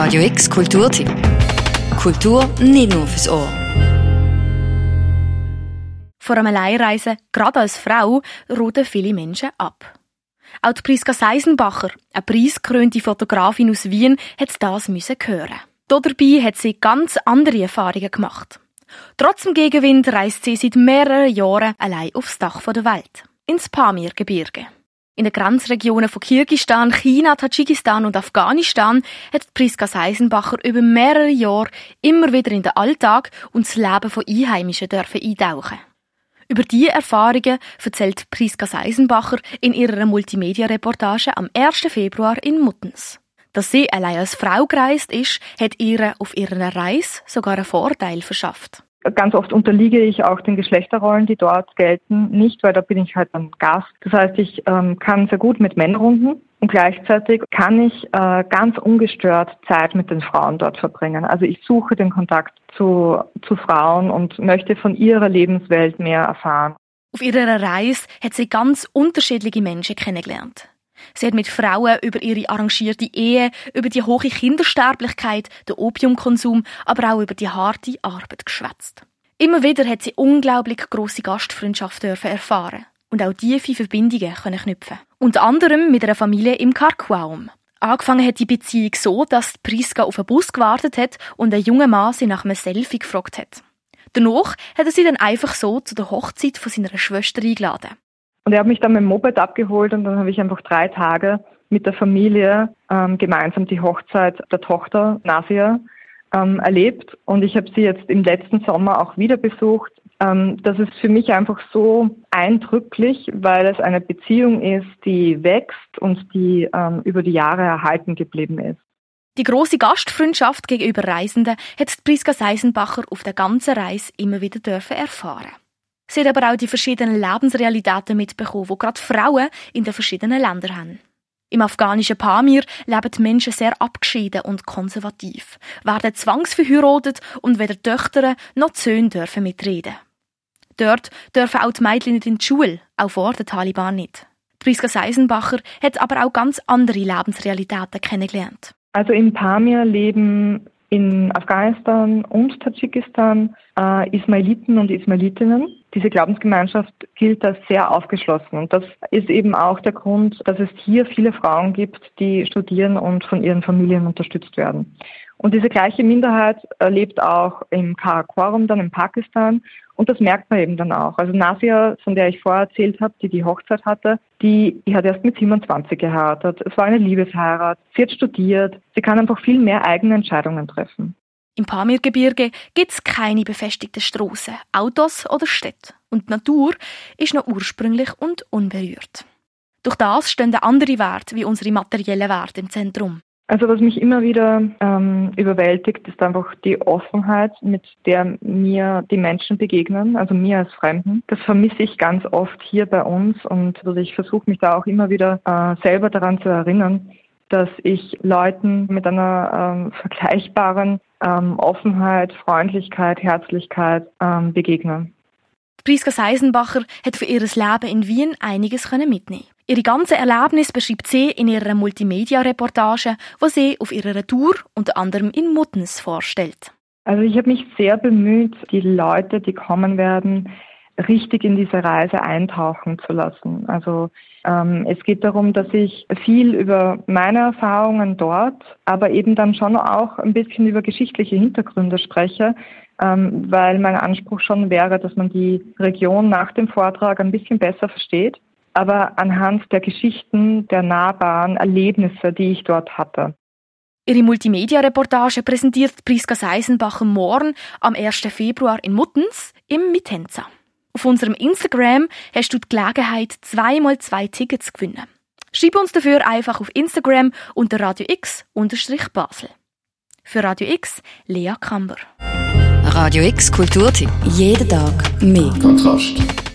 Radio X Kulturtipp. Kultur nicht nur fürs Ohr. Vor einem Alleinreisen, gerade als Frau, roten viele Menschen ab. Auch die Priska Seisenbacher, eine preisgekrönte Fotografin aus Wien, hat das müssen hören. Dabei hat sie ganz andere Erfahrungen gemacht. Trotz dem Gegenwind reist sie seit mehreren Jahren allein aufs Dach der Welt. Ins Pamir-Gebirge. In den Grenzregionen von Kirgistan, China, Tadschikistan und Afghanistan hat Priska Seisenbacher über mehrere Jahre immer wieder in den Alltag und das Leben von Einheimischen dürfen eintauchen. Über diese Erfahrungen erzählt Priska Seisenbacher in ihrer Multimedia-Reportage am 1. Februar in Muttens. Dass sie allein als Frau gereist ist, hat ihr auf ihrer Reise sogar einen Vorteil verschafft. Ganz oft unterliege ich auch den Geschlechterrollen, die dort gelten, nicht, weil da bin ich halt ein Gast. Das heißt, ich ähm, kann sehr gut mit Männern runden und gleichzeitig kann ich äh, ganz ungestört Zeit mit den Frauen dort verbringen. Also ich suche den Kontakt zu, zu Frauen und möchte von ihrer Lebenswelt mehr erfahren. Auf ihrer Reise hat sie ganz unterschiedliche Menschen kennengelernt. Sie hat mit Frauen über ihre arrangierte Ehe, über die hohe Kindersterblichkeit, den Opiumkonsum, aber auch über die harte Arbeit geschwätzt. Immer wieder hat sie unglaublich große Gastfreundschaft erfahren und auch tiefe Verbindungen können knüpfen. Unter anderem mit einer Familie im Karquaum. Angefangen hat die Beziehung so, dass Priska auf einen Bus gewartet hat und ein junger Mann sie nach einem Selfie gefragt hat. Danach hat er sie dann einfach so zu der Hochzeit von seiner Schwester eingeladen. Und er hat mich dann mit dem Moped abgeholt und dann habe ich einfach drei Tage mit der Familie ähm, gemeinsam die Hochzeit der Tochter Nasia ähm, erlebt. Und ich habe sie jetzt im letzten Sommer auch wieder besucht. Ähm, das ist für mich einfach so eindrücklich, weil es eine Beziehung ist, die wächst und die ähm, über die Jahre erhalten geblieben ist. Die große Gastfreundschaft gegenüber Reisenden hat Priska Seisenbacher auf der ganzen Reise immer wieder dürfen erfahren. Sie hat aber auch die verschiedenen Lebensrealitäten mitbekommen, die gerade Frauen in den verschiedenen Ländern haben. Im afghanischen Pamir leben die Menschen sehr abgeschieden und konservativ, werden zwangsverheiratet und weder Töchter noch Söhne dürfen mitreden. Dort dürfen auch die Mädchen nicht in die Schule, auch vor den Taliban nicht. Priska Seisenbacher hat aber auch ganz andere Lebensrealitäten kennengelernt. Also in Pamir leben in Afghanistan und Tadschikistan äh, Ismailiten und Ismailitinnen. Diese Glaubensgemeinschaft gilt als sehr aufgeschlossen. Und das ist eben auch der Grund, dass es hier viele Frauen gibt, die studieren und von ihren Familien unterstützt werden. Und diese gleiche Minderheit lebt auch im Karakorum, dann in Pakistan. Und das merkt man eben dann auch. Also Nasia, von der ich vorher erzählt habe, die die Hochzeit hatte, die, die hat erst mit 27 geheiratet. Es war eine Liebesheirat. Sie hat studiert. Sie kann einfach viel mehr eigene Entscheidungen treffen. Im Pamirgebirge gibt es keine befestigten Strassen, Autos oder Städte. Und die Natur ist noch ursprünglich und unberührt. Durch das stehen andere Werte wie unsere materiellen Werte im Zentrum. Also was mich immer wieder ähm, überwältigt, ist einfach die Offenheit, mit der mir die Menschen begegnen, also mir als Fremden. Das vermisse ich ganz oft hier bei uns und also ich versuche mich da auch immer wieder äh, selber daran zu erinnern, dass ich Leuten mit einer ähm, vergleichbaren ähm, Offenheit, Freundlichkeit, Herzlichkeit ähm, begegne. Priska Seisenbacher hat für ihr Leben in Wien einiges mitnehmen Ihre ganze Erlebnis beschreibt sie in ihrer Multimedia-Reportage, wo sie auf ihrer Tour unter anderem in Muttens vorstellt. Also ich habe mich sehr bemüht, die Leute, die kommen werden, richtig in diese Reise eintauchen zu lassen. Also ähm, es geht darum, dass ich viel über meine Erfahrungen dort, aber eben dann schon auch ein bisschen über geschichtliche Hintergründe spreche, ähm, weil mein Anspruch schon wäre, dass man die Region nach dem Vortrag ein bisschen besser versteht aber anhand der Geschichten, der nahbaren Erlebnisse, die ich dort hatte. Ihre Multimedia-Reportage präsentiert Priska Seisenbacher morgen am 1. Februar in Muttens im Mitenza. Auf unserem Instagram hast du die Gelegenheit, zweimal zwei Tickets zu gewinnen. Schreib uns dafür einfach auf Instagram unter Radio X Basel. Für Radio X, Lea Kamber. Radio X Kulturtipp. Jeden Tag mehr. Kontrast.